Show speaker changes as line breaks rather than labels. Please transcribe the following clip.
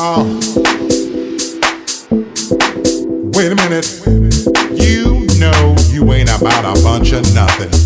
Uh, wait a minute. You know you ain't about a bunch of nothing.